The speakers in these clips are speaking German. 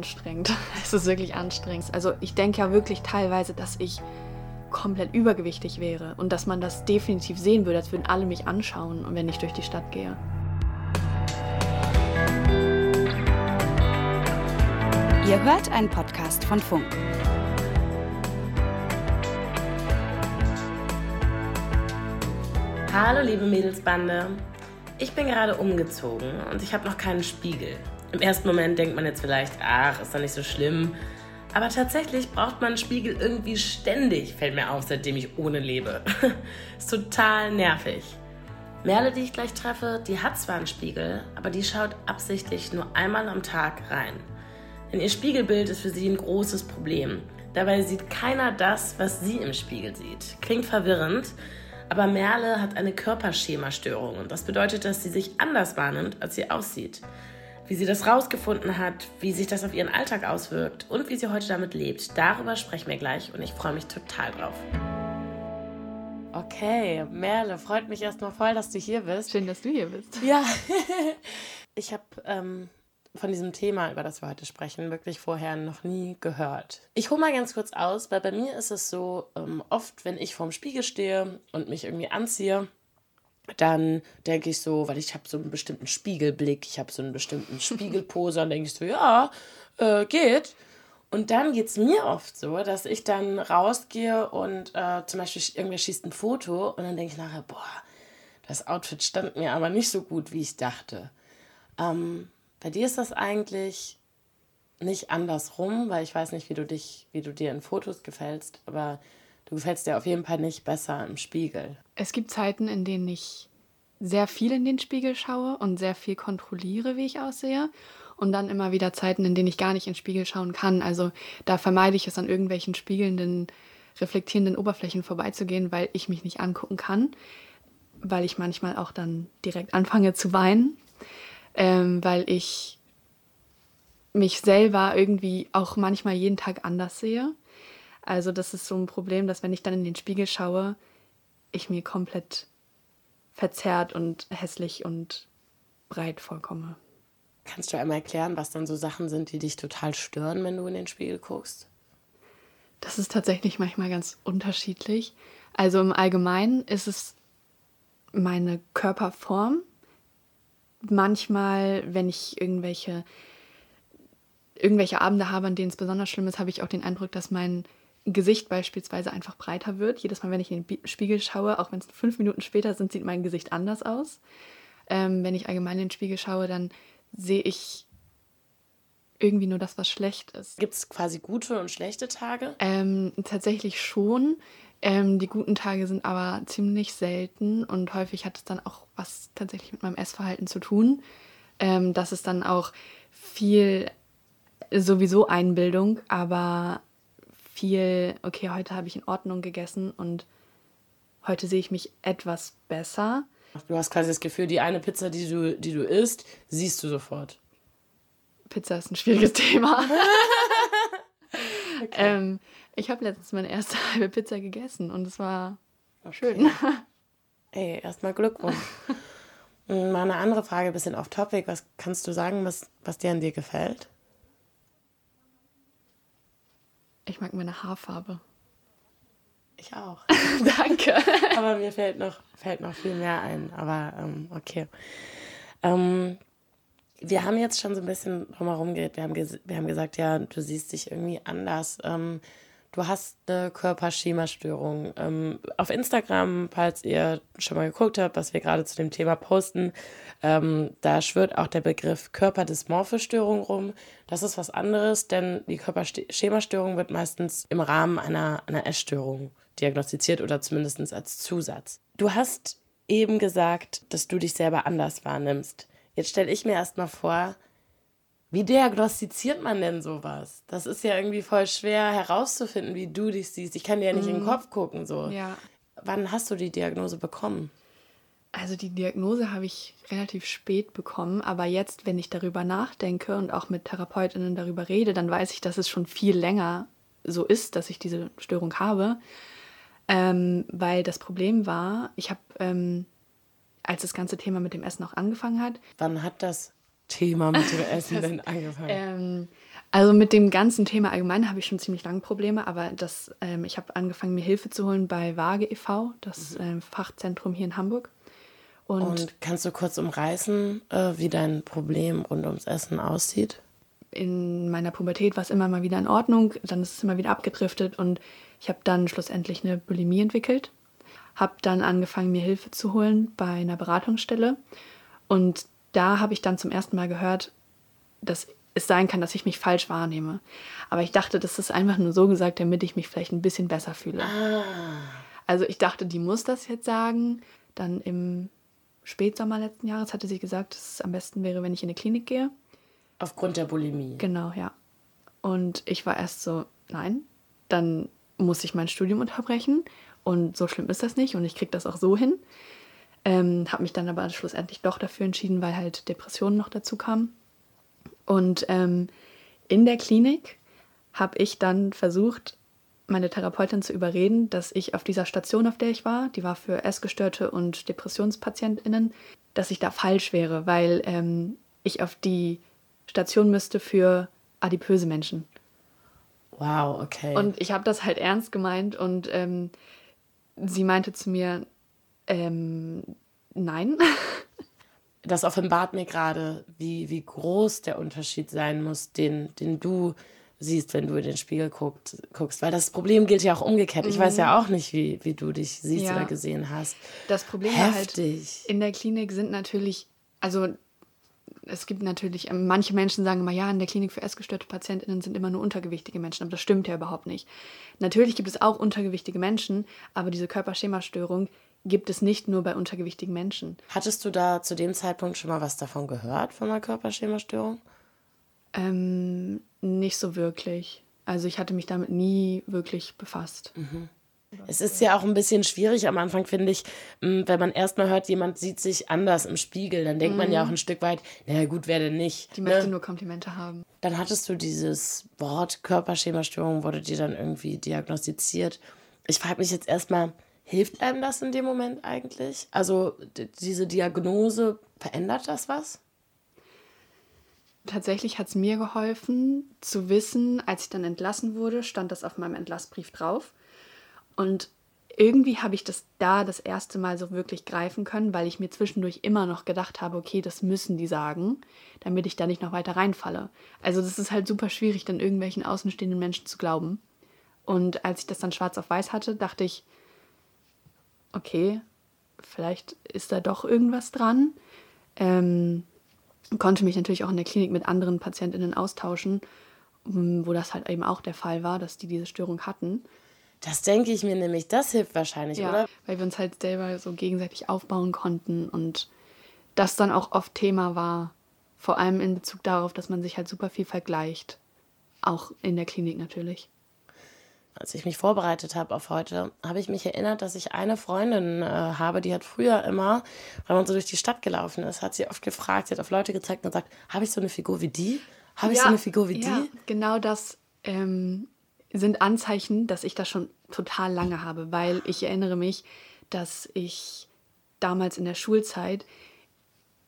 anstrengend. Es ist wirklich anstrengend. Also ich denke ja wirklich teilweise, dass ich komplett übergewichtig wäre und dass man das definitiv sehen würde, als würden alle mich anschauen, wenn ich durch die Stadt gehe. Ihr hört einen Podcast von Funk. Hallo liebe Mädelsbande. Ich bin gerade umgezogen und ich habe noch keinen Spiegel. Im ersten Moment denkt man jetzt vielleicht, ach, ist doch nicht so schlimm. Aber tatsächlich braucht man einen Spiegel irgendwie ständig, fällt mir auf, seitdem ich ohne lebe. ist total nervig. Merle, die ich gleich treffe, die hat zwar einen Spiegel, aber die schaut absichtlich nur einmal am Tag rein. Denn ihr Spiegelbild ist für sie ein großes Problem. Dabei sieht keiner das, was sie im Spiegel sieht. Klingt verwirrend, aber Merle hat eine Körperschemastörung und das bedeutet, dass sie sich anders wahrnimmt, als sie aussieht. Wie sie das rausgefunden hat, wie sich das auf ihren Alltag auswirkt und wie sie heute damit lebt, darüber sprechen wir gleich und ich freue mich total drauf. Okay, Merle, freut mich erstmal voll, dass du hier bist. Schön, dass du hier bist. Ja, ich habe ähm, von diesem Thema, über das wir heute sprechen, wirklich vorher noch nie gehört. Ich hole mal ganz kurz aus, weil bei mir ist es so, ähm, oft, wenn ich vorm Spiegel stehe und mich irgendwie anziehe, dann denke ich so, weil ich habe so einen bestimmten Spiegelblick, ich habe so einen bestimmten Spiegelpose, dann denke ich so, ja, äh, geht. Und dann geht es mir oft so, dass ich dann rausgehe und äh, zum Beispiel irgendwer schießt ein Foto und dann denke ich nachher, boah, das Outfit stand mir aber nicht so gut, wie ich dachte. Ähm, bei dir ist das eigentlich nicht andersrum, weil ich weiß nicht, wie du dich, wie du dir in Fotos gefällst, aber du gefällst dir auf jeden Fall nicht besser im Spiegel. Es gibt Zeiten, in denen ich sehr viel in den Spiegel schaue und sehr viel kontrolliere, wie ich aussehe. Und dann immer wieder Zeiten, in denen ich gar nicht in den Spiegel schauen kann. Also da vermeide ich es an irgendwelchen spiegelnden, reflektierenden Oberflächen vorbeizugehen, weil ich mich nicht angucken kann. Weil ich manchmal auch dann direkt anfange zu weinen, ähm, weil ich mich selber irgendwie auch manchmal jeden Tag anders sehe. Also das ist so ein Problem, dass wenn ich dann in den Spiegel schaue, ich mir komplett verzerrt und hässlich und breit vorkomme. Kannst du einmal erklären, was dann so Sachen sind, die dich total stören, wenn du in den Spiegel guckst? Das ist tatsächlich manchmal ganz unterschiedlich. Also im Allgemeinen ist es meine Körperform, manchmal, wenn ich irgendwelche, irgendwelche Abende habe, an denen es besonders schlimm ist, habe ich auch den Eindruck, dass mein Gesicht beispielsweise einfach breiter wird. Jedes Mal, wenn ich in den Spiegel schaue, auch wenn es fünf Minuten später sind, sieht mein Gesicht anders aus. Ähm, wenn ich allgemein in den Spiegel schaue, dann sehe ich irgendwie nur das, was schlecht ist. Gibt es quasi gute und schlechte Tage? Ähm, tatsächlich schon. Ähm, die guten Tage sind aber ziemlich selten und häufig hat es dann auch was tatsächlich mit meinem Essverhalten zu tun. Ähm, das ist dann auch viel sowieso Einbildung, aber viel, okay, heute habe ich in Ordnung gegessen und heute sehe ich mich etwas besser. Du hast quasi das Gefühl, die eine Pizza, die du, die du isst, siehst du sofort. Pizza ist ein schwieriges Thema. okay. ähm, ich habe letztens meine erste halbe Pizza gegessen und es war okay. schön. Ey, erstmal Glückwunsch. Mal eine andere Frage, ein bisschen off topic. Was kannst du sagen, was, was dir an dir gefällt? Ich mag meine Haarfarbe. Ich auch. Danke. Aber mir fällt noch, fällt noch viel mehr ein. Aber ähm, okay. Ähm, wir haben jetzt schon so ein bisschen drumherum geredet. Wir haben, wir haben gesagt, ja, du siehst dich irgendwie anders. Ähm, du hast eine Körperschemastörung. Ähm, auf Instagram, falls ihr schon mal geguckt habt, was wir gerade zu dem Thema posten, ähm, da schwirrt auch der Begriff Körperdysmorphe Störung rum. Das ist was anderes, denn die Körperschemastörung wird meistens im Rahmen einer, einer Essstörung diagnostiziert oder zumindest als Zusatz. Du hast eben gesagt, dass du dich selber anders wahrnimmst. Jetzt stelle ich mir erstmal vor, wie diagnostiziert man denn sowas? Das ist ja irgendwie voll schwer herauszufinden, wie du dich siehst. Ich kann dir ja nicht mhm. in den mhm. Kopf gucken. So. Ja. Wann hast du die Diagnose bekommen? Also die Diagnose habe ich relativ spät bekommen, aber jetzt, wenn ich darüber nachdenke und auch mit Therapeutinnen darüber rede, dann weiß ich, dass es schon viel länger so ist, dass ich diese Störung habe. Ähm, weil das Problem war, ich habe, ähm, als das ganze Thema mit dem Essen auch angefangen hat. Wann hat das Thema mit dem Essen denn angefangen? Ähm, Also mit dem ganzen Thema allgemein habe ich schon ziemlich lange Probleme, aber das, ähm, ich habe angefangen, mir Hilfe zu holen bei Waage e.V., das ähm, Fachzentrum hier in Hamburg. Und, Und kannst du kurz umreißen, äh, wie dein Problem rund ums Essen aussieht? In meiner Pubertät war es immer mal wieder in Ordnung, dann ist es immer wieder abgedriftet und ich habe dann schlussendlich eine Bulimie entwickelt. Habe dann angefangen, mir Hilfe zu holen bei einer Beratungsstelle. Und da habe ich dann zum ersten Mal gehört, dass es sein kann, dass ich mich falsch wahrnehme. Aber ich dachte, das ist einfach nur so gesagt, damit ich mich vielleicht ein bisschen besser fühle. Ah. Also ich dachte, die muss das jetzt sagen. Dann im Spätsommer letzten Jahres hatte sie gesagt, dass es am besten wäre, wenn ich in eine Klinik gehe. Aufgrund der Bulimie. Genau, ja. Und ich war erst so, nein, dann muss ich mein Studium unterbrechen. Und so schlimm ist das nicht und ich kriege das auch so hin. Ähm, habe mich dann aber schlussendlich doch dafür entschieden, weil halt Depressionen noch dazu kamen. Und ähm, in der Klinik habe ich dann versucht, meine Therapeutin zu überreden, dass ich auf dieser Station, auf der ich war, die war für Essgestörte und DepressionspatientInnen, dass ich da falsch wäre, weil ähm, ich auf die Station müsste für adipöse Menschen. Wow, okay. Und ich habe das halt ernst gemeint und ähm, sie meinte zu mir, ähm, nein. das offenbart mir gerade, wie, wie groß der Unterschied sein muss, den, den du siehst, wenn du in den Spiegel guckt, guckst. Weil das Problem gilt ja auch umgekehrt. Ich weiß ja mhm. auch nicht, wie, wie du dich siehst ja. oder gesehen hast. Das Problem Heftig. halt in der Klinik sind natürlich, also es gibt natürlich, ähm, manche Menschen sagen immer, ja, in der Klinik für essgestörte PatientInnen sind immer nur untergewichtige Menschen, aber das stimmt ja überhaupt nicht. Natürlich gibt es auch untergewichtige Menschen, aber diese Körperschemastörung gibt es nicht nur bei untergewichtigen Menschen. Hattest du da zu dem Zeitpunkt schon mal was davon gehört, von einer Körperschemastörung? Ähm, nicht so wirklich. Also ich hatte mich damit nie wirklich befasst. Mhm. Es ist ja auch ein bisschen schwierig am Anfang, finde ich, wenn man erstmal hört, jemand sieht sich anders im Spiegel, dann denkt mhm. man ja auch mhm. ein Stück weit, naja gut, wer denn nicht? Die ne? möchte nur Komplimente haben. Dann hattest du dieses Wort Körperschemastörung, wurde dir dann irgendwie diagnostiziert. Ich frage mich jetzt erstmal, hilft einem das in dem Moment eigentlich? Also diese Diagnose, verändert das was? Tatsächlich hat es mir geholfen zu wissen, als ich dann entlassen wurde, stand das auf meinem Entlassbrief drauf und irgendwie habe ich das da das erste Mal so wirklich greifen können, weil ich mir zwischendurch immer noch gedacht habe, okay, das müssen die sagen, damit ich da nicht noch weiter reinfalle. Also das ist halt super schwierig, dann irgendwelchen außenstehenden Menschen zu glauben. Und als ich das dann schwarz auf weiß hatte, dachte ich, okay, vielleicht ist da doch irgendwas dran. Ähm, konnte mich natürlich auch in der Klinik mit anderen PatientInnen austauschen, wo das halt eben auch der Fall war, dass die diese Störung hatten. Das denke ich mir nämlich, das hilft wahrscheinlich, ja, oder? Weil wir uns halt selber so gegenseitig aufbauen konnten und das dann auch oft Thema war. Vor allem in Bezug darauf, dass man sich halt super viel vergleicht. Auch in der Klinik natürlich. Als ich mich vorbereitet habe auf heute, habe ich mich erinnert, dass ich eine Freundin äh, habe, die hat früher immer, wenn man so durch die Stadt gelaufen ist, hat sie oft gefragt, sie hat auf Leute gezeigt und gesagt, habe ich so eine Figur wie die? Habe ich ja, so eine Figur wie ja, die? Genau das ähm, sind Anzeichen, dass ich das schon total lange habe, weil ich erinnere mich, dass ich damals in der Schulzeit,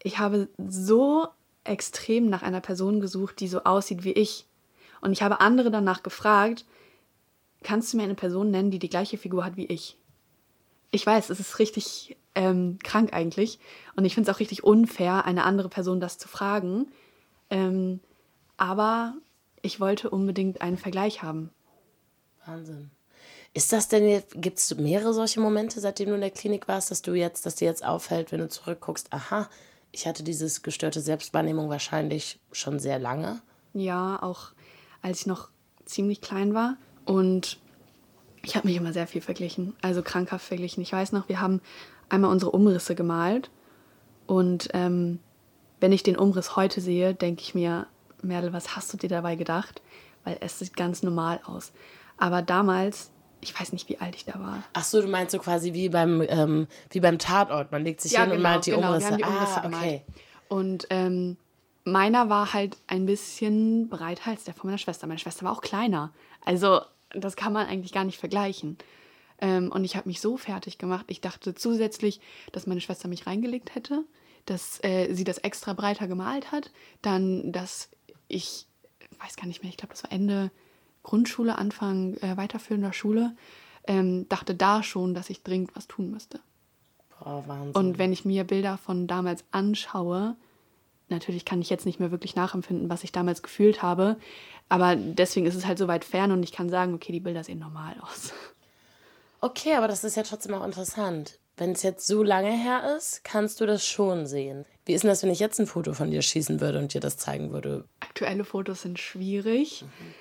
ich habe so extrem nach einer Person gesucht, die so aussieht wie ich. Und ich habe andere danach gefragt, kannst du mir eine Person nennen, die die gleiche Figur hat wie ich? Ich weiß, es ist richtig ähm, krank eigentlich. Und ich finde es auch richtig unfair, eine andere Person das zu fragen. Ähm, aber ich wollte unbedingt einen Vergleich haben. Wahnsinn. Ist das denn jetzt, gibt es mehrere solche Momente, seitdem du in der Klinik warst, dass du jetzt, dass dir jetzt auffällt, wenn du zurückguckst, aha, ich hatte dieses gestörte Selbstwahrnehmung wahrscheinlich schon sehr lange? Ja, auch als ich noch ziemlich klein war. Und ich habe mich immer sehr viel verglichen, also krankhaft verglichen. Ich weiß noch, wir haben einmal unsere Umrisse gemalt. Und ähm, wenn ich den Umriss heute sehe, denke ich mir, Merle, was hast du dir dabei gedacht? Weil es sieht ganz normal aus. Aber damals, ich weiß nicht, wie alt ich da war. Ach so, du meinst so quasi wie beim, ähm, wie beim Tatort. Man legt sich ja, hin genau, und malt die genau, Umrisse. Wir haben die Umrisse ah, gemalt. okay. Und ähm, meiner war halt ein bisschen breiter als der von meiner Schwester. Meine Schwester war auch kleiner. Also das kann man eigentlich gar nicht vergleichen. Ähm, und ich habe mich so fertig gemacht. Ich dachte zusätzlich, dass meine Schwester mich reingelegt hätte, dass äh, sie das extra breiter gemalt hat, dann, dass ich weiß gar nicht mehr, ich glaube, das war Ende Grundschule, Anfang äh, weiterführender Schule, ähm, dachte da schon, dass ich dringend was tun müsste. Boah, Wahnsinn. Und wenn ich mir Bilder von damals anschaue, natürlich kann ich jetzt nicht mehr wirklich nachempfinden, was ich damals gefühlt habe, aber deswegen ist es halt so weit fern und ich kann sagen, okay, die Bilder sehen normal aus. Okay, aber das ist ja trotzdem auch interessant. Wenn es jetzt so lange her ist, kannst du das schon sehen. Wie ist denn das, wenn ich jetzt ein Foto von dir schießen würde und dir das zeigen würde? Aktuelle Fotos sind schwierig. Mhm.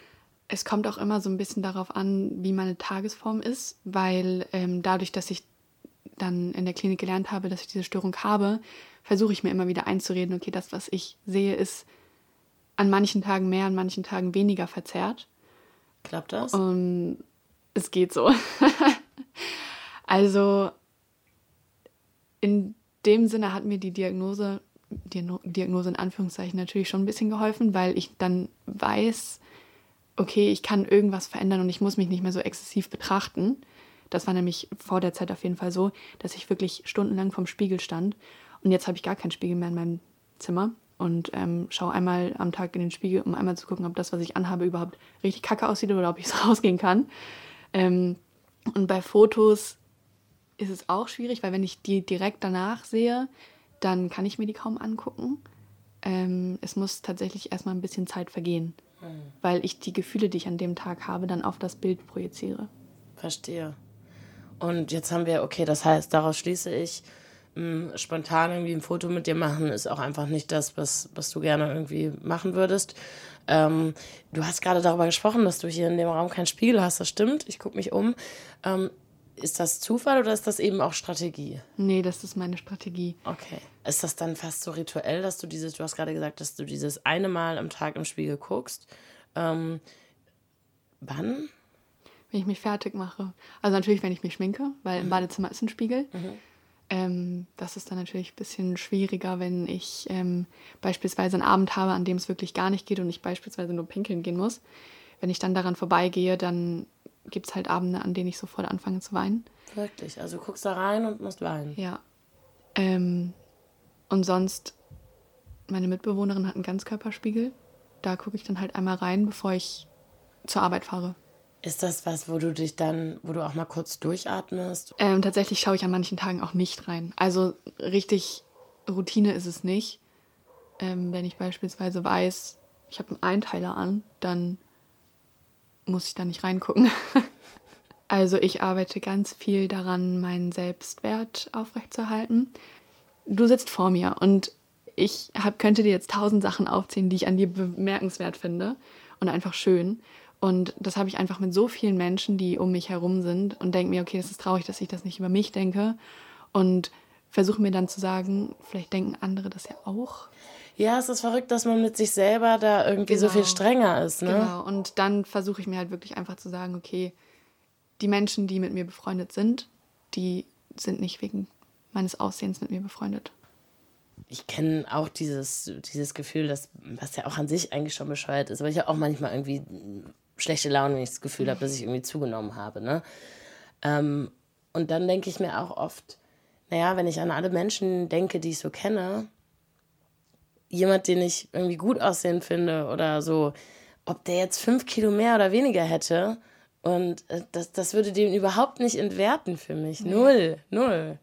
Es kommt auch immer so ein bisschen darauf an, wie meine Tagesform ist, weil ähm, dadurch, dass ich dann in der Klinik gelernt habe, dass ich diese Störung habe, versuche ich mir immer wieder einzureden, okay, das, was ich sehe, ist an manchen Tagen mehr, an manchen Tagen weniger verzerrt. Klappt das? Und es geht so. also in dem Sinne hat mir die Diagnose, Diagnose in Anführungszeichen natürlich schon ein bisschen geholfen, weil ich dann weiß, okay, ich kann irgendwas verändern und ich muss mich nicht mehr so exzessiv betrachten. Das war nämlich vor der Zeit auf jeden Fall so, dass ich wirklich stundenlang vorm Spiegel stand. Und jetzt habe ich gar keinen Spiegel mehr in meinem Zimmer und ähm, schaue einmal am Tag in den Spiegel, um einmal zu gucken, ob das, was ich anhabe, überhaupt richtig kacke aussieht oder ob ich es rausgehen kann. Ähm, und bei Fotos ist es auch schwierig, weil wenn ich die direkt danach sehe, dann kann ich mir die kaum angucken. Ähm, es muss tatsächlich erstmal ein bisschen Zeit vergehen, mhm. weil ich die Gefühle, die ich an dem Tag habe, dann auf das Bild projiziere. Verstehe. Und jetzt haben wir, okay, das heißt, daraus schließe ich, mh, hm, spontan irgendwie ein Foto mit dir machen ist auch einfach nicht das, was, was du gerne irgendwie machen würdest. Ähm, du hast gerade darüber gesprochen, dass du hier in dem Raum keinen Spiegel hast, das stimmt. Ich gucke mich um. Ähm, ist das Zufall oder ist das eben auch Strategie? Nee, das ist meine Strategie. Okay. Ist das dann fast so rituell, dass du dieses, du hast gerade gesagt, dass du dieses eine Mal am Tag im Spiegel guckst? Ähm, wann? Wenn ich mich fertig mache. Also natürlich, wenn ich mich schminke, weil mhm. im Badezimmer ist ein Spiegel. Mhm. Ähm, das ist dann natürlich ein bisschen schwieriger, wenn ich ähm, beispielsweise einen Abend habe, an dem es wirklich gar nicht geht und ich beispielsweise nur pinkeln gehen muss. Wenn ich dann daran vorbeigehe, dann gibt es halt Abende, an denen ich sofort anfange zu weinen. Wirklich? Also du guckst da rein und musst weinen? Ja. Ähm, und sonst, meine Mitbewohnerin hat einen Ganzkörperspiegel. Da gucke ich dann halt einmal rein, bevor ich zur Arbeit fahre. Ist das was, wo du dich dann, wo du auch mal kurz durchatmest? Ähm, tatsächlich schaue ich an manchen Tagen auch nicht rein. Also richtig Routine ist es nicht. Ähm, wenn ich beispielsweise weiß, ich habe einen Einteiler an, dann muss ich da nicht reingucken. also ich arbeite ganz viel daran, meinen Selbstwert aufrechtzuerhalten. Du sitzt vor mir und ich hab, könnte dir jetzt tausend Sachen aufzählen, die ich an dir bemerkenswert finde und einfach schön. Und das habe ich einfach mit so vielen Menschen, die um mich herum sind und denke mir, okay, das ist traurig, dass ich das nicht über mich denke. Und versuche mir dann zu sagen, vielleicht denken andere das ja auch. Ja, es ist verrückt, dass man mit sich selber da irgendwie genau. so viel genau. strenger ist. Ne? Genau, und dann versuche ich mir halt wirklich einfach zu sagen, okay, die Menschen, die mit mir befreundet sind, die sind nicht wegen meines Aussehens mit mir befreundet. Ich kenne auch dieses, dieses Gefühl, dass, was ja auch an sich eigentlich schon bescheuert ist, aber ich habe auch manchmal irgendwie schlechte Laune, wenn ich das Gefühl habe, dass ich irgendwie zugenommen habe. Ne? Ähm, und dann denke ich mir auch oft, naja, wenn ich an alle Menschen denke, die ich so kenne, jemand, den ich irgendwie gut aussehen finde oder so, ob der jetzt fünf Kilo mehr oder weniger hätte. Und äh, das, das würde den überhaupt nicht entwerten für mich. Nee. Null, null.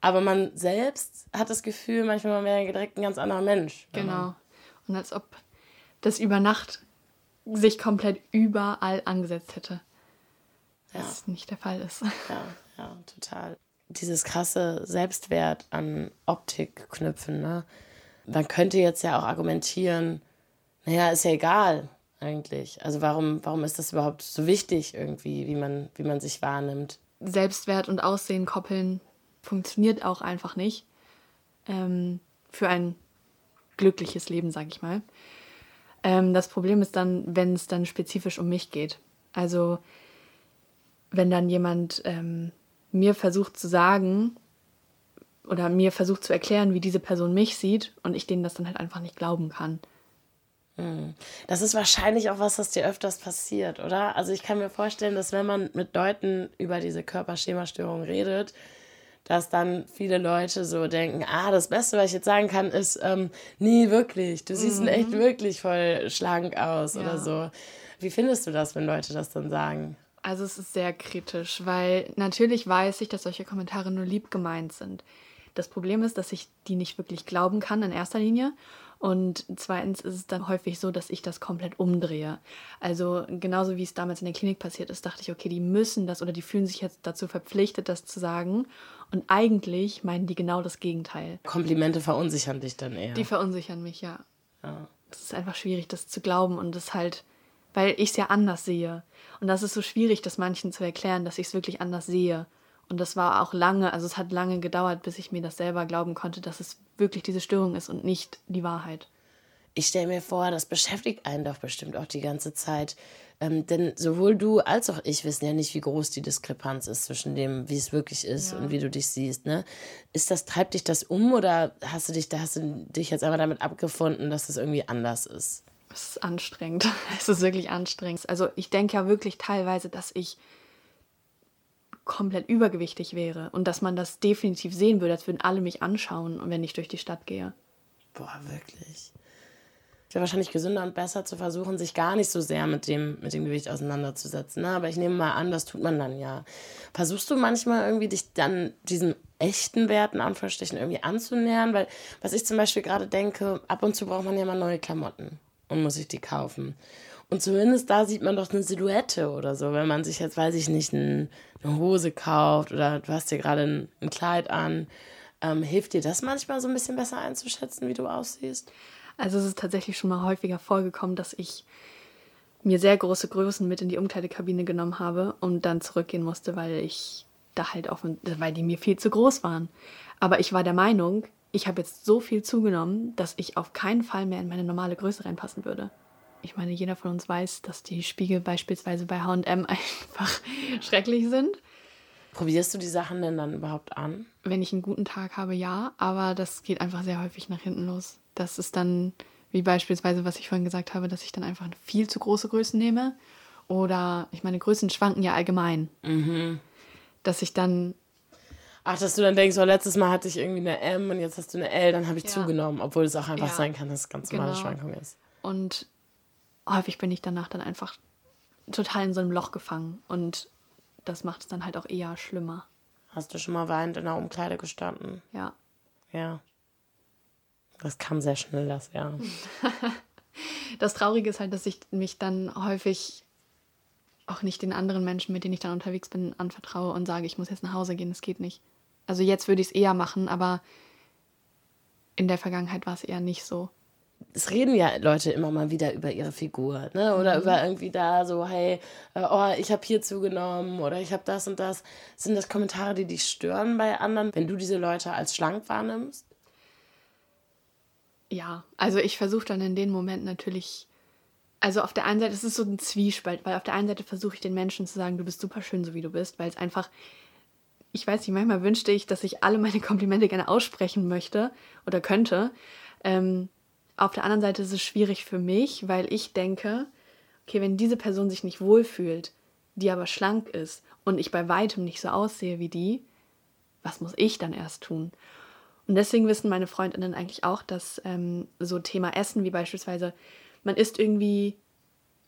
Aber man selbst hat das Gefühl, manchmal man wäre direkt ein ganz anderer Mensch. Genau. Und als ob das über Nacht sich komplett überall angesetzt hätte. Was ja. nicht der Fall ist. Ja, ja, total. Dieses krasse Selbstwert an Optik knüpfen, ne? man könnte jetzt ja auch argumentieren, naja, ist ja egal eigentlich. Also warum, warum ist das überhaupt so wichtig irgendwie, wie man, wie man sich wahrnimmt? Selbstwert und Aussehen koppeln funktioniert auch einfach nicht. Ähm, für ein glückliches Leben, sag ich mal. Ähm, das Problem ist dann, wenn es dann spezifisch um mich geht. Also wenn dann jemand ähm, mir versucht zu sagen, oder mir versucht zu erklären, wie diese Person mich sieht und ich denen das dann halt einfach nicht glauben kann. Hm. Das ist wahrscheinlich auch was, was dir öfters passiert, oder? Also ich kann mir vorstellen, dass wenn man mit Leuten über diese Körperschemastörung redet, dass dann viele Leute so denken, ah, das Beste, was ich jetzt sagen kann, ist, ähm, nee, wirklich, du siehst mhm. echt wirklich voll schlank aus ja. oder so. Wie findest du das, wenn Leute das dann sagen? Also es ist sehr kritisch, weil natürlich weiß ich, dass solche Kommentare nur lieb gemeint sind. Das Problem ist, dass ich die nicht wirklich glauben kann in erster Linie. Und zweitens ist es dann häufig so, dass ich das komplett umdrehe. Also genauso wie es damals in der Klinik passiert ist, dachte ich, okay, die müssen das oder die fühlen sich jetzt dazu verpflichtet, das zu sagen. Und eigentlich meinen die genau das Gegenteil. Komplimente verunsichern dich dann eher. Die verunsichern mich, ja. ja. Es ist einfach schwierig, das zu glauben und das halt, weil ich es ja anders sehe. Und das ist so schwierig, das manchen zu erklären, dass ich es wirklich anders sehe. Und das war auch lange, also es hat lange gedauert, bis ich mir das selber glauben konnte, dass es wirklich diese Störung ist und nicht die Wahrheit. Ich stelle mir vor, das beschäftigt einen doch bestimmt auch die ganze Zeit. Ähm, denn sowohl du als auch ich wissen ja nicht, wie groß die Diskrepanz ist zwischen dem, wie es wirklich ist ja. und wie du dich siehst. Ne? Ist das, treibt dich das um oder hast du dich, da hast du dich jetzt einmal damit abgefunden, dass es irgendwie anders ist? Es ist anstrengend. Es ist wirklich anstrengend. Also ich denke ja wirklich teilweise, dass ich komplett übergewichtig wäre und dass man das definitiv sehen würde, als würden alle mich anschauen, wenn ich durch die Stadt gehe. Boah, wirklich. Wäre wahrscheinlich gesünder und besser zu versuchen, sich gar nicht so sehr mit dem, mit dem Gewicht auseinanderzusetzen. Ne? Aber ich nehme mal an, das tut man dann ja. Versuchst du manchmal irgendwie dich dann diesen echten Werten, irgendwie anzunähern? Weil, was ich zum Beispiel gerade denke, ab und zu braucht man ja mal neue Klamotten und muss sich die kaufen. Und zumindest da sieht man doch eine Silhouette oder so, wenn man sich jetzt, weiß ich nicht, ein, eine Hose kauft oder du hast dir gerade ein, ein, Kleid an. Ähm, hilft dir das manchmal so ein bisschen besser einzuschätzen, wie du aussiehst? Also es ist tatsächlich schon mal häufiger vorgekommen, dass ich mir sehr große Größen mit in die Umkleidekabine genommen habe und dann zurückgehen musste, weil ich da halt auf, weil die mir viel zu groß waren. Aber ich war der Meinung, ich habe jetzt so viel zugenommen, dass ich auf keinen Fall mehr in meine normale Größe reinpassen würde ich meine, jeder von uns weiß, dass die Spiegel beispielsweise bei HM einfach schrecklich sind. Probierst du die Sachen denn dann überhaupt an? Wenn ich einen guten Tag habe, ja, aber das geht einfach sehr häufig nach hinten los. Das ist dann, wie beispielsweise, was ich vorhin gesagt habe, dass ich dann einfach viel zu große Größen nehme. Oder, ich meine, Größen schwanken ja allgemein. Mhm. Dass ich dann Ach, dass du dann denkst, oh, letztes Mal hatte ich irgendwie eine M und jetzt hast du eine L, dann habe ich ja. zugenommen, obwohl es auch einfach ja. sein kann, dass es ganz normale genau. Schwankung ist. Und häufig bin ich danach dann einfach total in so einem Loch gefangen und das macht es dann halt auch eher schlimmer. Hast du schon mal weinend in der Umkleide gestanden? Ja. Ja. Das kam sehr schnell, das, ja. das Traurige ist halt, dass ich mich dann häufig auch nicht den anderen Menschen, mit denen ich dann unterwegs bin, anvertraue und sage, ich muss jetzt nach Hause gehen, das geht nicht. Also jetzt würde ich es eher machen, aber in der Vergangenheit war es eher nicht so es reden ja Leute immer mal wieder über ihre Figur, ne? Oder mhm. über irgendwie da so, hey, äh, oh, ich habe hier zugenommen oder ich habe das und das. Sind das Kommentare, die dich stören bei anderen, wenn du diese Leute als schlank wahrnimmst? Ja, also ich versuche dann in den Momenten natürlich, also auf der einen Seite, es ist so ein Zwiespalt, weil auf der einen Seite versuche ich den Menschen zu sagen, du bist super schön, so wie du bist, weil es einfach, ich weiß nicht, manchmal wünschte ich, dass ich alle meine Komplimente gerne aussprechen möchte oder könnte. Ähm, auf der anderen Seite ist es schwierig für mich, weil ich denke, okay, wenn diese Person sich nicht wohlfühlt, die aber schlank ist und ich bei weitem nicht so aussehe wie die, was muss ich dann erst tun? Und deswegen wissen meine Freundinnen eigentlich auch, dass ähm, so Thema Essen, wie beispielsweise, man isst irgendwie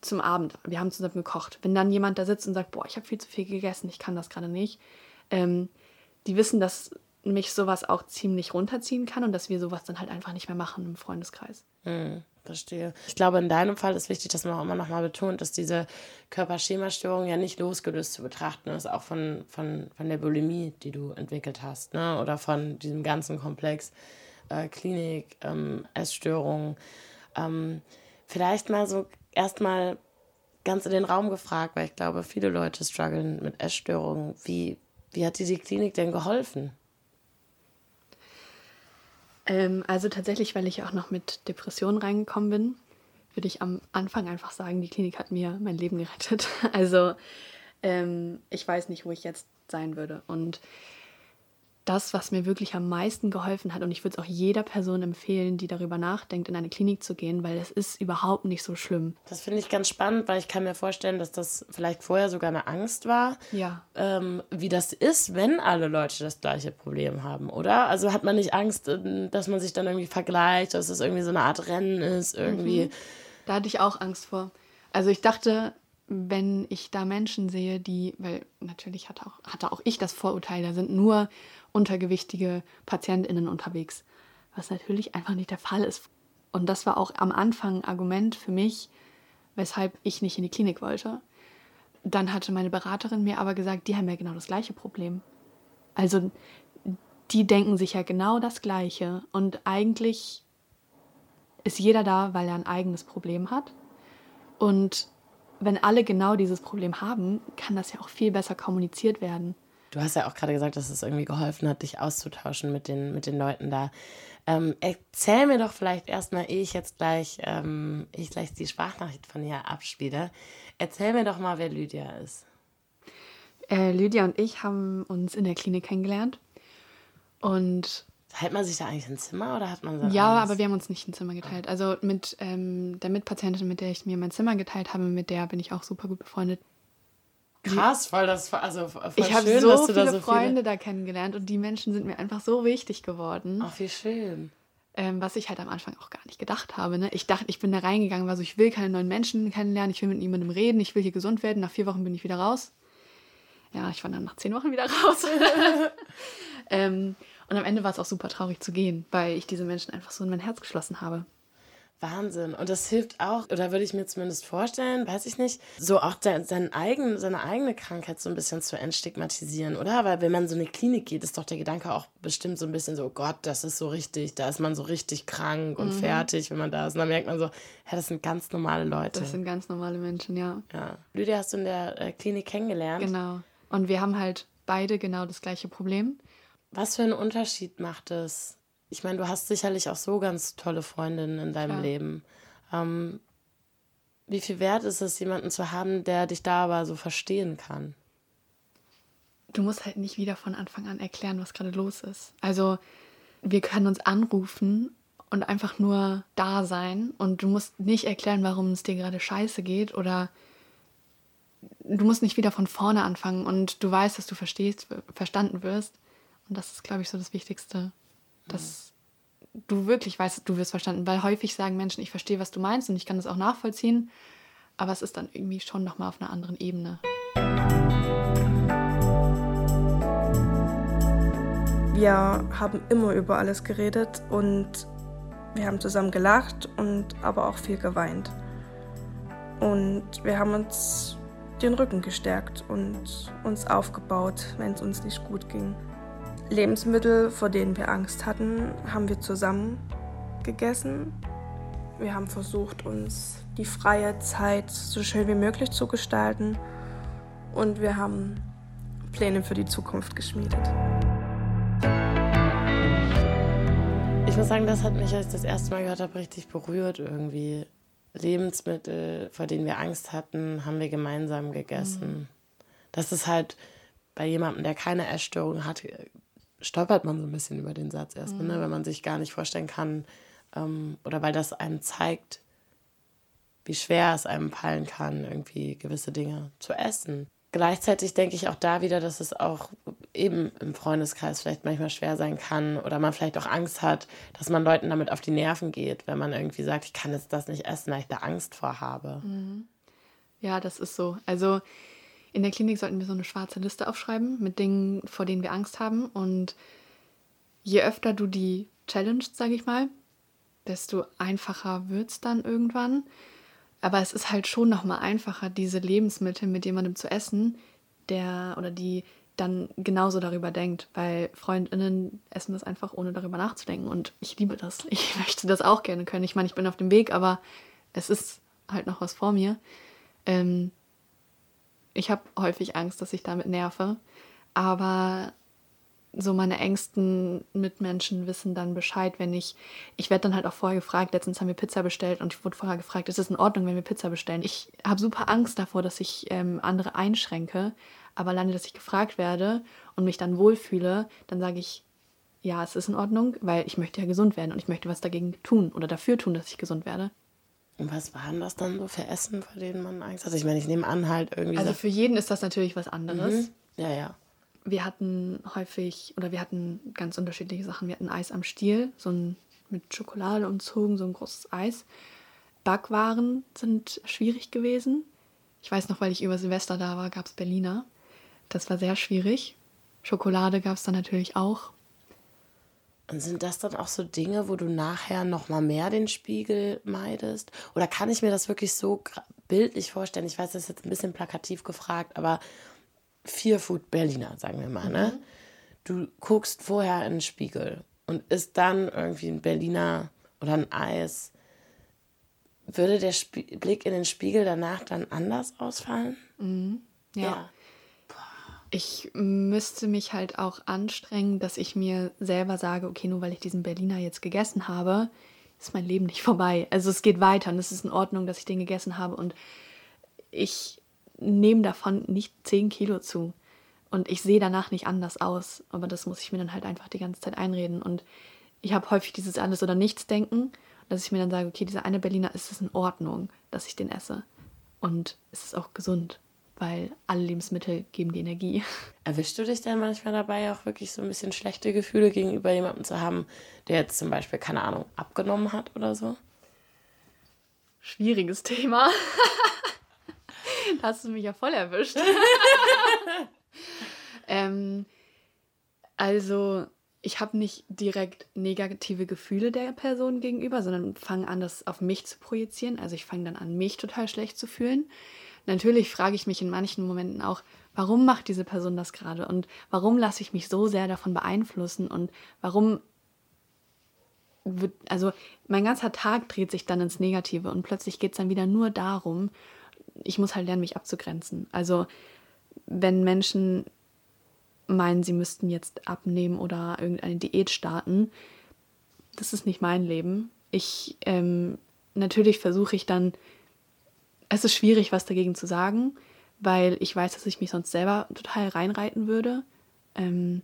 zum Abend, wir haben zusammen gekocht. Wenn dann jemand da sitzt und sagt, boah, ich habe viel zu viel gegessen, ich kann das gerade nicht, ähm, die wissen, dass mich sowas auch ziemlich runterziehen kann und dass wir sowas dann halt einfach nicht mehr machen im Freundeskreis. Hm, verstehe. Ich glaube, in deinem Fall ist wichtig, dass man auch immer noch mal betont, dass diese Körperschemastörung ja nicht losgelöst zu betrachten ist, auch von, von, von der Bulimie, die du entwickelt hast, ne? oder von diesem ganzen Komplex äh, Klinik, ähm, Essstörungen. Ähm, vielleicht mal so erstmal ganz in den Raum gefragt, weil ich glaube, viele Leute strugglen mit Essstörungen. Wie, wie hat dir die Klinik denn geholfen? Ähm, also tatsächlich, weil ich auch noch mit Depressionen reingekommen bin, würde ich am Anfang einfach sagen, die Klinik hat mir mein Leben gerettet. Also ähm, ich weiß nicht, wo ich jetzt sein würde. Und das, was mir wirklich am meisten geholfen hat. Und ich würde es auch jeder Person empfehlen, die darüber nachdenkt, in eine Klinik zu gehen, weil es ist überhaupt nicht so schlimm. Das finde ich ganz spannend, weil ich kann mir vorstellen, dass das vielleicht vorher sogar eine Angst war, ja. ähm, wie das ist, wenn alle Leute das gleiche Problem haben, oder? Also hat man nicht Angst, ähm, dass man sich dann irgendwie vergleicht, dass es irgendwie so eine Art Rennen ist, irgendwie. Mhm. Da hatte ich auch Angst vor. Also ich dachte, wenn ich da Menschen sehe, die, weil natürlich hatte auch, hatte auch ich das Vorurteil, da sind nur untergewichtige PatientInnen unterwegs, was natürlich einfach nicht der Fall ist. Und das war auch am Anfang ein Argument für mich, weshalb ich nicht in die Klinik wollte. Dann hatte meine Beraterin mir aber gesagt, die haben ja genau das gleiche Problem. Also die denken sich ja genau das gleiche und eigentlich ist jeder da, weil er ein eigenes Problem hat. Und wenn alle genau dieses Problem haben, kann das ja auch viel besser kommuniziert werden. Du hast ja auch gerade gesagt, dass es irgendwie geholfen hat, dich auszutauschen mit den, mit den Leuten da. Ähm, erzähl mir doch vielleicht erstmal, ehe ich jetzt gleich, ähm, ich gleich die Sprachnachricht von ihr abspiele, erzähl mir doch mal, wer Lydia ist. Äh, Lydia und ich haben uns in der Klinik kennengelernt. Und Teilt man sich da eigentlich ein Zimmer oder hat man so? Ja, aber wir haben uns nicht ein Zimmer geteilt. Also mit ähm, der Mitpatientin, mit der ich mir mein Zimmer geteilt habe, mit der bin ich auch super gut befreundet. Krass, voll das, also voll ich habe so viele da so Freunde viele... da kennengelernt und die Menschen sind mir einfach so wichtig geworden. Ach, wie schön. Ähm, was ich halt am Anfang auch gar nicht gedacht habe. Ne? Ich dachte, ich bin da reingegangen, war so, ich will keine neuen Menschen kennenlernen, ich will mit niemandem reden, ich will hier gesund werden. Nach vier Wochen bin ich wieder raus. Ja, ich war dann nach zehn Wochen wieder raus. ähm, und am Ende war es auch super traurig zu gehen, weil ich diese Menschen einfach so in mein Herz geschlossen habe. Wahnsinn. Und das hilft auch, oder würde ich mir zumindest vorstellen, weiß ich nicht, so auch sein eigen, seine eigene Krankheit so ein bisschen zu entstigmatisieren, oder? Weil wenn man in so eine Klinik geht, ist doch der Gedanke auch bestimmt so ein bisschen so, oh Gott, das ist so richtig, da ist man so richtig krank und mhm. fertig, wenn man da ist. Und dann merkt man so, ja, das sind ganz normale Leute. Das sind ganz normale Menschen, ja. Ja. Lydia hast du in der äh, Klinik kennengelernt. Genau. Und wir haben halt beide genau das gleiche Problem. Was für einen Unterschied macht es? Ich meine, du hast sicherlich auch so ganz tolle Freundinnen in deinem Klar. Leben. Ähm, wie viel wert ist es, jemanden zu haben, der dich da aber so verstehen kann? Du musst halt nicht wieder von Anfang an erklären, was gerade los ist. Also, wir können uns anrufen und einfach nur da sein und du musst nicht erklären, warum es dir gerade scheiße geht oder du musst nicht wieder von vorne anfangen und du weißt, dass du verstehst, verstanden wirst. Und das ist, glaube ich, so das Wichtigste, dass du wirklich weißt, du wirst verstanden. Weil häufig sagen Menschen, ich verstehe, was du meinst und ich kann das auch nachvollziehen. Aber es ist dann irgendwie schon nochmal auf einer anderen Ebene. Wir haben immer über alles geredet und wir haben zusammen gelacht und aber auch viel geweint. Und wir haben uns den Rücken gestärkt und uns aufgebaut, wenn es uns nicht gut ging. Lebensmittel, vor denen wir Angst hatten, haben wir zusammen gegessen. Wir haben versucht, uns die freie Zeit so schön wie möglich zu gestalten und wir haben Pläne für die Zukunft geschmiedet. Ich muss sagen, das hat mich, als ich das erste Mal gehört habe, richtig berührt irgendwie. Lebensmittel, vor denen wir Angst hatten, haben wir gemeinsam gegessen. Mhm. Das ist halt bei jemandem, der keine Essstörung hat, stolpert man so ein bisschen über den Satz erstmal, ne? mhm. ne? wenn man sich gar nicht vorstellen kann ähm, oder weil das einem zeigt, wie schwer es einem fallen kann, irgendwie gewisse Dinge zu essen. Gleichzeitig denke ich auch da wieder, dass es auch eben im Freundeskreis vielleicht manchmal schwer sein kann oder man vielleicht auch Angst hat, dass man Leuten damit auf die Nerven geht, wenn man irgendwie sagt, ich kann jetzt das nicht essen, weil ich da Angst vor habe. Mhm. Ja, das ist so. Also in der Klinik sollten wir so eine schwarze Liste aufschreiben mit Dingen, vor denen wir Angst haben. Und je öfter du die challengest, sage ich mal, desto einfacher wird es dann irgendwann. Aber es ist halt schon nochmal einfacher, diese Lebensmittel mit jemandem zu essen, der oder die dann genauso darüber denkt, weil Freundinnen essen das einfach ohne darüber nachzudenken. Und ich liebe das. Ich möchte das auch gerne können. Ich meine, ich bin auf dem Weg, aber es ist halt noch was vor mir. Ähm, ich habe häufig Angst, dass ich damit nerve. Aber so meine engsten Mitmenschen wissen dann Bescheid, wenn ich, ich werde dann halt auch vorher gefragt, letztens haben wir Pizza bestellt und ich wurde vorher gefragt, ist es in Ordnung, wenn wir Pizza bestellen? Ich habe super Angst davor, dass ich ähm, andere einschränke, Aber alleine, dass ich gefragt werde und mich dann wohlfühle, dann sage ich, ja, es ist in Ordnung, weil ich möchte ja gesund werden und ich möchte was dagegen tun oder dafür tun, dass ich gesund werde. Und was waren das dann so für Essen, vor denen man Angst hat? Also ich meine, ich nehme an halt irgendwie. Also für jeden ist das natürlich was anderes. Mhm. Ja, ja. Wir hatten häufig, oder wir hatten ganz unterschiedliche Sachen. Wir hatten Eis am Stiel, so ein mit Schokolade umzogen, so ein großes Eis. Backwaren sind schwierig gewesen. Ich weiß noch, weil ich über Silvester da war, gab es Berliner. Das war sehr schwierig. Schokolade gab es dann natürlich auch. Und sind das dann auch so Dinge, wo du nachher noch mal mehr den Spiegel meidest? Oder kann ich mir das wirklich so bildlich vorstellen? Ich weiß, das ist jetzt ein bisschen plakativ gefragt, aber vier Food Berliner, sagen wir mal, ne? Mhm. Du guckst vorher in den Spiegel und isst dann irgendwie ein Berliner oder ein Eis. Würde der Spie Blick in den Spiegel danach dann anders ausfallen? Mhm. ja. ja ich müsste mich halt auch anstrengen, dass ich mir selber sage, okay, nur weil ich diesen Berliner jetzt gegessen habe, ist mein Leben nicht vorbei. Also es geht weiter und es ist in Ordnung, dass ich den gegessen habe und ich nehme davon nicht 10 Kilo zu. Und ich sehe danach nicht anders aus. Aber das muss ich mir dann halt einfach die ganze Zeit einreden. Und ich habe häufig dieses Alles- oder Nichts-Denken, dass ich mir dann sage, okay, dieser eine Berliner ist es in Ordnung, dass ich den esse. Und es ist auch gesund weil alle Lebensmittel geben die Energie. Erwischst du dich denn manchmal dabei, auch wirklich so ein bisschen schlechte Gefühle gegenüber jemandem zu haben, der jetzt zum Beispiel, keine Ahnung, abgenommen hat oder so? Schwieriges Thema. da hast du mich ja voll erwischt. ähm, also, ich habe nicht direkt negative Gefühle der Person gegenüber, sondern fange an, das auf mich zu projizieren. Also ich fange dann an, mich total schlecht zu fühlen natürlich frage ich mich in manchen Momenten auch, warum macht diese Person das gerade und warum lasse ich mich so sehr davon beeinflussen und warum wird, also mein ganzer Tag dreht sich dann ins Negative und plötzlich geht es dann wieder nur darum, ich muss halt lernen, mich abzugrenzen. Also wenn Menschen meinen, sie müssten jetzt abnehmen oder irgendeine Diät starten, das ist nicht mein Leben. Ich ähm, natürlich versuche ich dann es ist schwierig, was dagegen zu sagen, weil ich weiß, dass ich mich sonst selber total reinreiten würde. Ähm,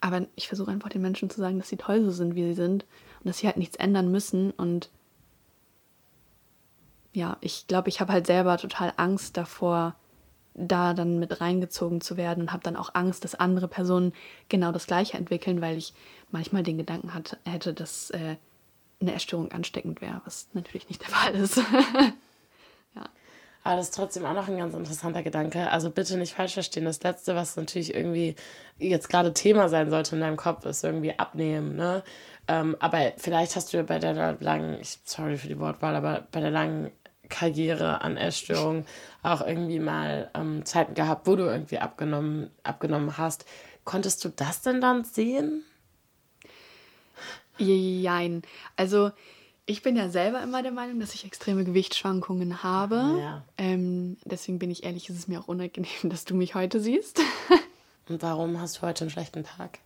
aber ich versuche einfach den Menschen zu sagen, dass sie toll so sind, wie sie sind und dass sie halt nichts ändern müssen. Und ja, ich glaube, ich habe halt selber total Angst davor, da dann mit reingezogen zu werden und habe dann auch Angst, dass andere Personen genau das Gleiche entwickeln, weil ich manchmal den Gedanken hat, hätte, dass äh, eine Erstörung ansteckend wäre, was natürlich nicht der Fall ist. Aber das ist trotzdem auch noch ein ganz interessanter Gedanke. Also bitte nicht falsch verstehen. Das Letzte, was natürlich irgendwie jetzt gerade Thema sein sollte in deinem Kopf, ist irgendwie abnehmen. Ne? Ähm, aber vielleicht hast du ja bei deiner langen, sorry für die Wortwahl, aber bei der langen Karriere an Essstörungen auch irgendwie mal ähm, Zeiten gehabt, wo du irgendwie abgenommen, abgenommen hast. Konntest du das denn dann sehen? Jein. Also ich bin ja selber immer der Meinung, dass ich extreme Gewichtsschwankungen habe. Ja. Ähm, deswegen bin ich ehrlich, ist es mir auch unangenehm, dass du mich heute siehst. Und warum hast du heute einen schlechten Tag?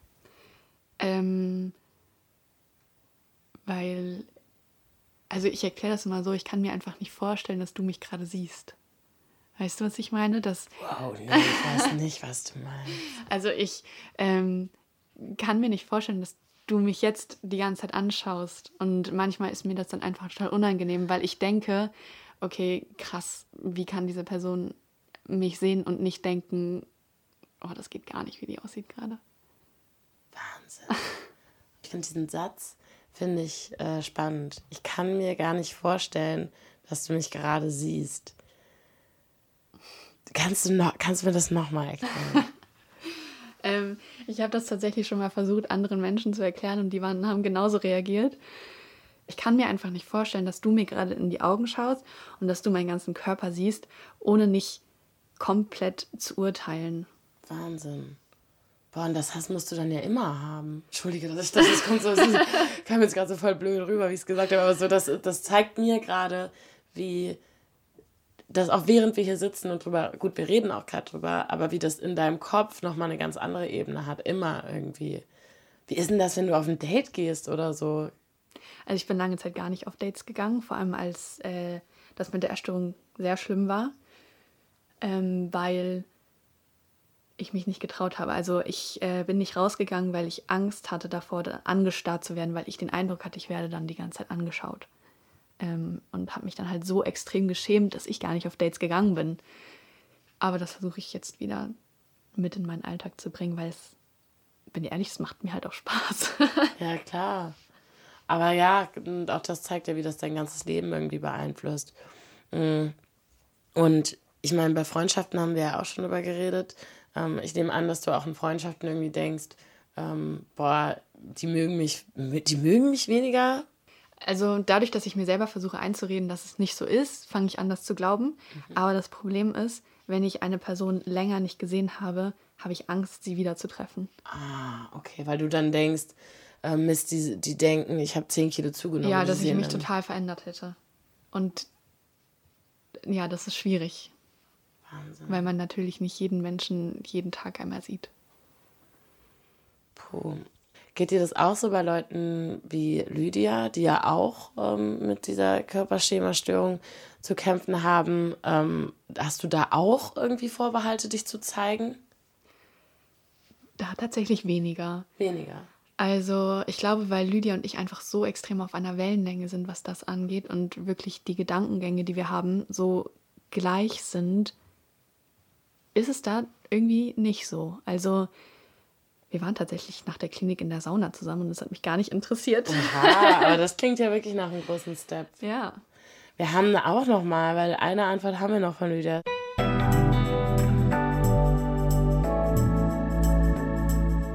Ähm, weil, also ich erkläre das immer so, ich kann mir einfach nicht vorstellen, dass du mich gerade siehst. Weißt du, was ich meine? Das wow, nee, ich weiß nicht, was du meinst. Also ich ähm, kann mir nicht vorstellen, dass du mich jetzt die ganze Zeit anschaust. Und manchmal ist mir das dann einfach total unangenehm, weil ich denke, okay, krass, wie kann diese Person mich sehen und nicht denken, oh, das geht gar nicht, wie die aussieht gerade. Wahnsinn. Ich finde diesen Satz, finde ich äh, spannend. Ich kann mir gar nicht vorstellen, dass du mich gerade siehst. Kannst du, noch, kannst du mir das nochmal erklären? Ähm, ich habe das tatsächlich schon mal versucht, anderen Menschen zu erklären und die waren, haben genauso reagiert. Ich kann mir einfach nicht vorstellen, dass du mir gerade in die Augen schaust und dass du meinen ganzen Körper siehst, ohne nicht komplett zu urteilen. Wahnsinn. Boah, und das Hass musst du dann ja immer haben. Entschuldige, dass ich das, das kommt so, das kam jetzt gerade so voll blöd rüber, wie ich es gesagt habe, aber so, das, das zeigt mir gerade, wie, das auch während wir hier sitzen und drüber, gut, wir reden auch gerade drüber, aber wie das in deinem Kopf nochmal eine ganz andere Ebene hat, immer irgendwie. Wie ist denn das, wenn du auf ein Date gehst oder so? Also ich bin lange Zeit gar nicht auf Dates gegangen, vor allem als äh, das mit der Erstörung sehr schlimm war, ähm, weil ich mich nicht getraut habe. Also ich äh, bin nicht rausgegangen, weil ich Angst hatte davor, angestarrt zu werden, weil ich den Eindruck hatte, ich werde dann die ganze Zeit angeschaut. Ähm, und habe mich dann halt so extrem geschämt, dass ich gar nicht auf Dates gegangen bin. Aber das versuche ich jetzt wieder mit in meinen Alltag zu bringen, weil es, bin ehrlich, es macht mir halt auch Spaß. ja, klar. Aber ja, und auch das zeigt ja, wie das dein ganzes Leben irgendwie beeinflusst. Mm. Und ich meine, bei Freundschaften haben wir ja auch schon drüber geredet. Ähm, ich nehme an, dass du auch in Freundschaften irgendwie denkst, ähm, boah, die mögen mich, die mögen mich weniger. Also dadurch, dass ich mir selber versuche einzureden, dass es nicht so ist, fange ich an, das zu glauben. Mhm. Aber das Problem ist, wenn ich eine Person länger nicht gesehen habe, habe ich Angst, sie wieder zu treffen. Ah, okay, weil du dann denkst, äh, Mist, die, die denken, ich habe 10 Kilo zugenommen. Ja, dass ich mich dann. total verändert hätte. Und ja, das ist schwierig. Wahnsinn. Weil man natürlich nicht jeden Menschen jeden Tag einmal sieht. Puh. Geht dir das auch so bei Leuten wie Lydia, die ja auch ähm, mit dieser Körperschemastörung zu kämpfen haben? Ähm, hast du da auch irgendwie Vorbehalte, dich zu zeigen? Da tatsächlich weniger. Weniger. Also ich glaube, weil Lydia und ich einfach so extrem auf einer Wellenlänge sind, was das angeht und wirklich die Gedankengänge, die wir haben, so gleich sind, ist es da irgendwie nicht so. Also wir waren tatsächlich nach der Klinik in der Sauna zusammen und das hat mich gar nicht interessiert. Aha, aber das klingt ja wirklich nach einem großen Step. Ja. Wir haben auch noch mal, weil eine Antwort haben wir noch von Lydia.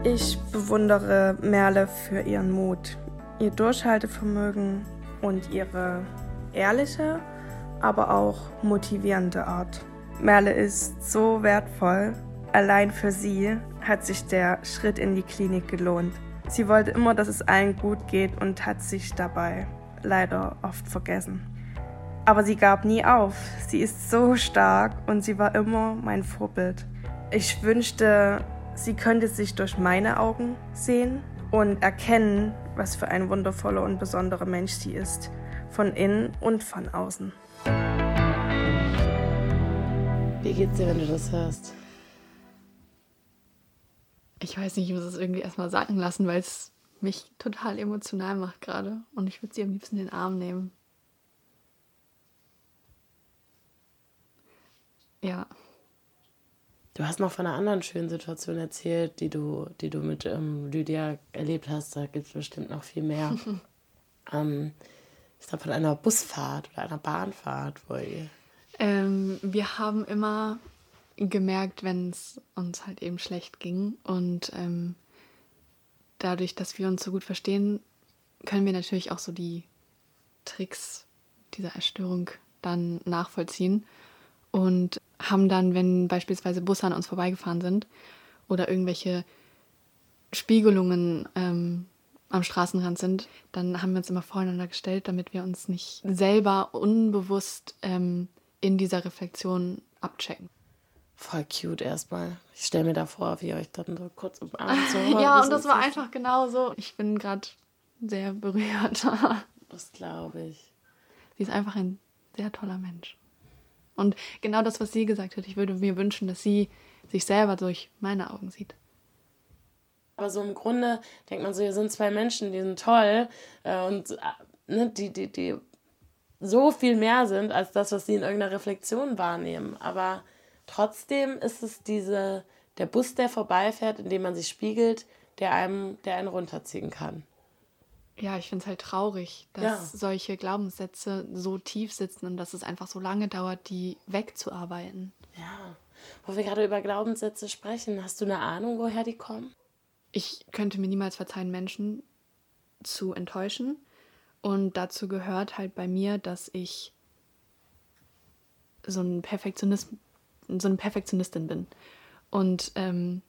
Ich bewundere Merle für ihren Mut, ihr Durchhaltevermögen und ihre ehrliche, aber auch motivierende Art. Merle ist so wertvoll. Allein für sie hat sich der Schritt in die Klinik gelohnt. Sie wollte immer, dass es allen gut geht und hat sich dabei leider oft vergessen. Aber sie gab nie auf. Sie ist so stark und sie war immer mein Vorbild. Ich wünschte, sie könnte sich durch meine Augen sehen und erkennen, was für ein wundervoller und besonderer Mensch sie ist, von innen und von außen. Wie geht's dir, wenn du das hörst? Ich weiß nicht, ich muss es irgendwie erstmal sacken lassen, weil es mich total emotional macht gerade. Und ich würde sie am liebsten in den Arm nehmen. Ja. Du hast noch von einer anderen schönen Situation erzählt, die du, die du mit ähm, Lydia erlebt hast. Da gibt es bestimmt noch viel mehr. ähm, ich glaube von einer Busfahrt oder einer Bahnfahrt, wo ihr ähm, wir haben immer gemerkt, wenn es uns halt eben schlecht ging. Und ähm, dadurch, dass wir uns so gut verstehen, können wir natürlich auch so die Tricks dieser Erstörung dann nachvollziehen. Und haben dann, wenn beispielsweise Busse an uns vorbeigefahren sind oder irgendwelche Spiegelungen ähm, am Straßenrand sind, dann haben wir uns immer voreinander gestellt, damit wir uns nicht selber unbewusst ähm, in dieser Reflexion abchecken. Voll cute erstmal. Ich stelle mir da vor, wie ihr euch dann so kurz umarmt. So ja, und das war einfach genau so. Ich bin gerade sehr berührt. das glaube ich. Sie ist einfach ein sehr toller Mensch. Und genau das, was sie gesagt hat, ich würde mir wünschen, dass sie sich selber durch meine Augen sieht. Aber so im Grunde denkt man so, hier sind zwei Menschen, die sind toll äh, und äh, ne, die, die, die so viel mehr sind als das, was sie in irgendeiner Reflexion wahrnehmen. Aber trotzdem ist es diese, der Bus, der vorbeifährt, in dem man sich spiegelt, der einem, der einen runterziehen kann. Ja, ich finde es halt traurig, dass ja. solche Glaubenssätze so tief sitzen und dass es einfach so lange dauert, die wegzuarbeiten. Ja. Wo wir gerade über Glaubenssätze sprechen, hast du eine Ahnung, woher die kommen? Ich könnte mir niemals verzeihen, Menschen zu enttäuschen. Und dazu gehört halt bei mir, dass ich so ein Perfektionist, so eine Perfektionistin bin. Und ähm,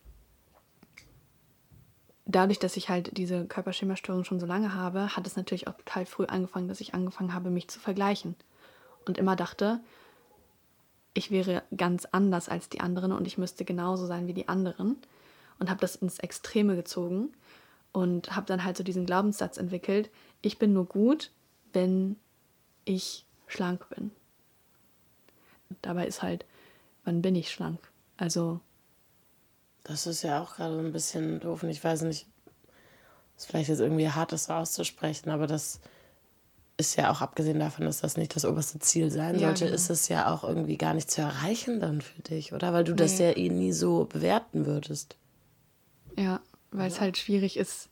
dadurch, dass ich halt diese Körperschemastörung schon so lange habe, hat es natürlich auch total früh angefangen, dass ich angefangen habe, mich zu vergleichen. Und immer dachte, ich wäre ganz anders als die anderen und ich müsste genauso sein wie die anderen. Und habe das ins Extreme gezogen und habe dann halt so diesen Glaubenssatz entwickelt, ich bin nur gut, wenn ich schlank bin. Dabei ist halt, wann bin ich schlank? Also das ist ja auch gerade ein bisschen doof und ich weiß nicht, ist vielleicht jetzt irgendwie hart, das so auszusprechen, aber das ist ja auch abgesehen davon, dass das nicht das oberste Ziel sein ja, sollte, genau. ist es ja auch irgendwie gar nicht zu erreichen dann für dich, oder? Weil du nee. das ja eh nie so bewerten würdest. Ja, weil es halt schwierig ist,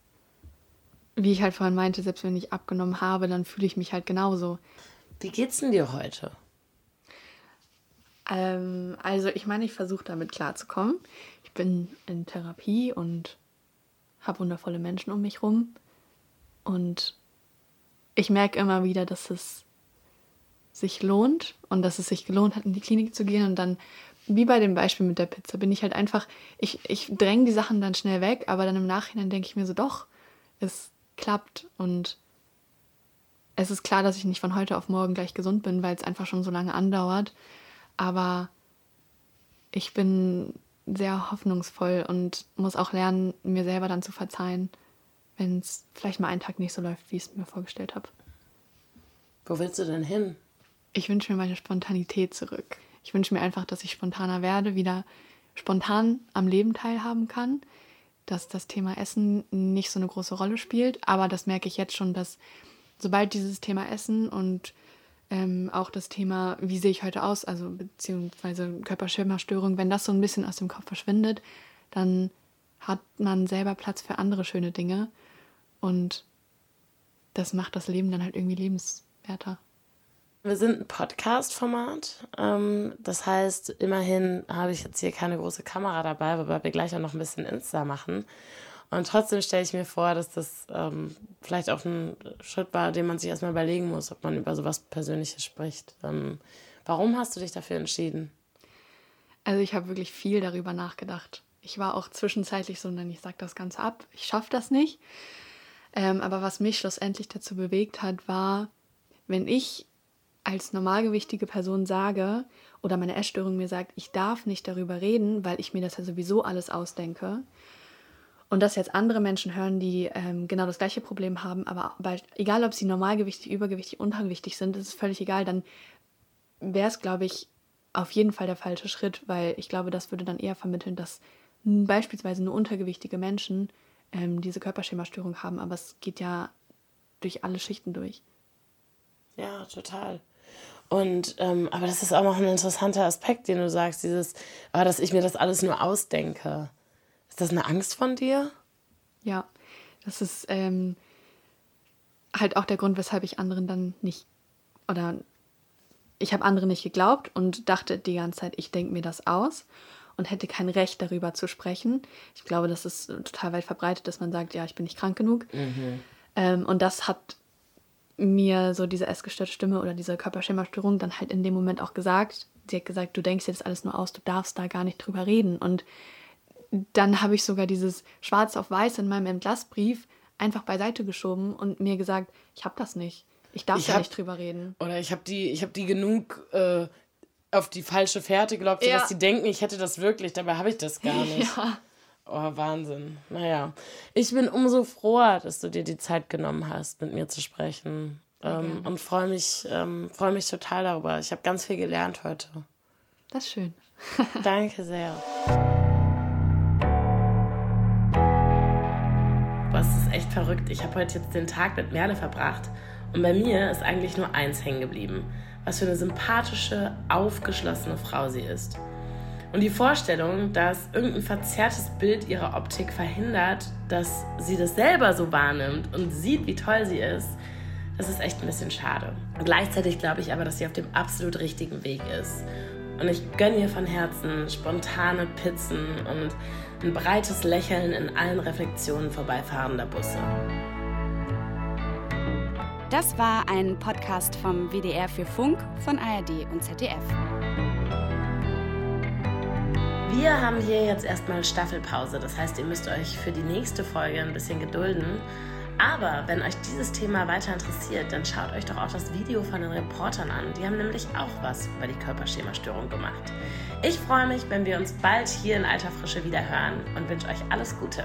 wie ich halt vorhin meinte, selbst wenn ich abgenommen habe, dann fühle ich mich halt genauso. Wie geht's denn dir heute? Ähm, also ich meine, ich versuche damit klarzukommen. Ich bin in Therapie und habe wundervolle Menschen um mich rum. Und ich merke immer wieder, dass es sich lohnt und dass es sich gelohnt hat, in die Klinik zu gehen. Und dann, wie bei dem Beispiel mit der Pizza, bin ich halt einfach, ich, ich dränge die Sachen dann schnell weg, aber dann im Nachhinein denke ich mir so, doch, es klappt und es ist klar, dass ich nicht von heute auf morgen gleich gesund bin, weil es einfach schon so lange andauert. Aber ich bin sehr hoffnungsvoll und muss auch lernen, mir selber dann zu verzeihen, wenn es vielleicht mal einen Tag nicht so läuft, wie ich es mir vorgestellt habe. Wo willst du denn hin? Ich wünsche mir meine Spontanität zurück. Ich wünsche mir einfach, dass ich spontaner werde, wieder spontan am Leben teilhaben kann, dass das Thema Essen nicht so eine große Rolle spielt. Aber das merke ich jetzt schon, dass sobald dieses Thema Essen und ähm, auch das Thema, wie sehe ich heute aus, also beziehungsweise Körperschirmerstörung, wenn das so ein bisschen aus dem Kopf verschwindet, dann hat man selber Platz für andere schöne Dinge und das macht das Leben dann halt irgendwie lebenswerter. Wir sind ein Podcast-Format. Ähm, das heißt, immerhin habe ich jetzt hier keine große Kamera dabei, wobei wir gleich auch noch ein bisschen Insta machen. Und trotzdem stelle ich mir vor, dass das ähm, vielleicht auch ein Schritt war, den man sich erstmal überlegen muss, ob man über sowas Persönliches spricht. Ähm, warum hast du dich dafür entschieden? Also ich habe wirklich viel darüber nachgedacht. Ich war auch zwischenzeitlich so, nein, ich sage das Ganze ab, ich schaffe das nicht. Ähm, aber was mich schlussendlich dazu bewegt hat, war, wenn ich als normalgewichtige Person sage oder meine Essstörung mir sagt, ich darf nicht darüber reden, weil ich mir das ja sowieso alles ausdenke, und dass jetzt andere Menschen hören, die ähm, genau das gleiche Problem haben, aber bei, egal ob sie normalgewichtig, übergewichtig, untergewichtig sind, ist völlig egal, dann wäre es, glaube ich, auf jeden Fall der falsche Schritt, weil ich glaube, das würde dann eher vermitteln, dass beispielsweise nur untergewichtige Menschen ähm, diese Körperschemastörung haben, aber es geht ja durch alle Schichten durch. Ja, total. Und ähm, aber das ist auch noch ein interessanter Aspekt, den du sagst, dieses, dass ich mir das alles nur ausdenke. Ist das eine Angst von dir? Ja, das ist ähm, halt auch der Grund, weshalb ich anderen dann nicht oder ich habe anderen nicht geglaubt und dachte die ganze Zeit, ich denke mir das aus und hätte kein Recht darüber zu sprechen. Ich glaube, das ist total weit verbreitet, dass man sagt, ja, ich bin nicht krank genug. Mhm. Ähm, und das hat mir so diese essgestörte Stimme oder diese Körperschemastörung dann halt in dem Moment auch gesagt. Sie hat gesagt, du denkst dir das alles nur aus, du darfst da gar nicht drüber reden. Und dann habe ich sogar dieses Schwarz auf Weiß in meinem Entlassbrief einfach beiseite geschoben und mir gesagt, ich habe das nicht. Ich darf ich da hab, nicht drüber reden. Oder ich habe die, ich die genug äh, auf die falsche Fährte gelockt, ja. sodass sie denken, ich hätte das wirklich. Dabei habe ich das gar nicht. Ja. Oh, Wahnsinn. Naja. Ich bin umso froher, dass du dir die Zeit genommen hast, mit mir zu sprechen. Ähm, und freue mich, ähm, freu mich total darüber. Ich habe ganz viel gelernt heute. Das ist schön. Danke sehr. Verrückt. Ich habe heute jetzt den Tag mit Merle verbracht und bei mir ist eigentlich nur eins hängen geblieben. Was für eine sympathische, aufgeschlossene Frau sie ist. Und die Vorstellung, dass irgendein verzerrtes Bild ihrer Optik verhindert, dass sie das selber so wahrnimmt und sieht, wie toll sie ist, das ist echt ein bisschen schade. Gleichzeitig glaube ich aber, dass sie auf dem absolut richtigen Weg ist. Und ich gönne ihr von Herzen spontane Pizzen und ein breites Lächeln in allen Reflexionen vorbeifahrender Busse. Das war ein Podcast vom WDR für Funk von ARD und ZDF. Wir haben hier jetzt erstmal Staffelpause. Das heißt, ihr müsst euch für die nächste Folge ein bisschen gedulden. Aber wenn euch dieses Thema weiter interessiert, dann schaut euch doch auch das Video von den Reportern an. Die haben nämlich auch was über die Körperschemastörung gemacht. Ich freue mich, wenn wir uns bald hier in alter Frische wieder hören und wünsche euch alles Gute.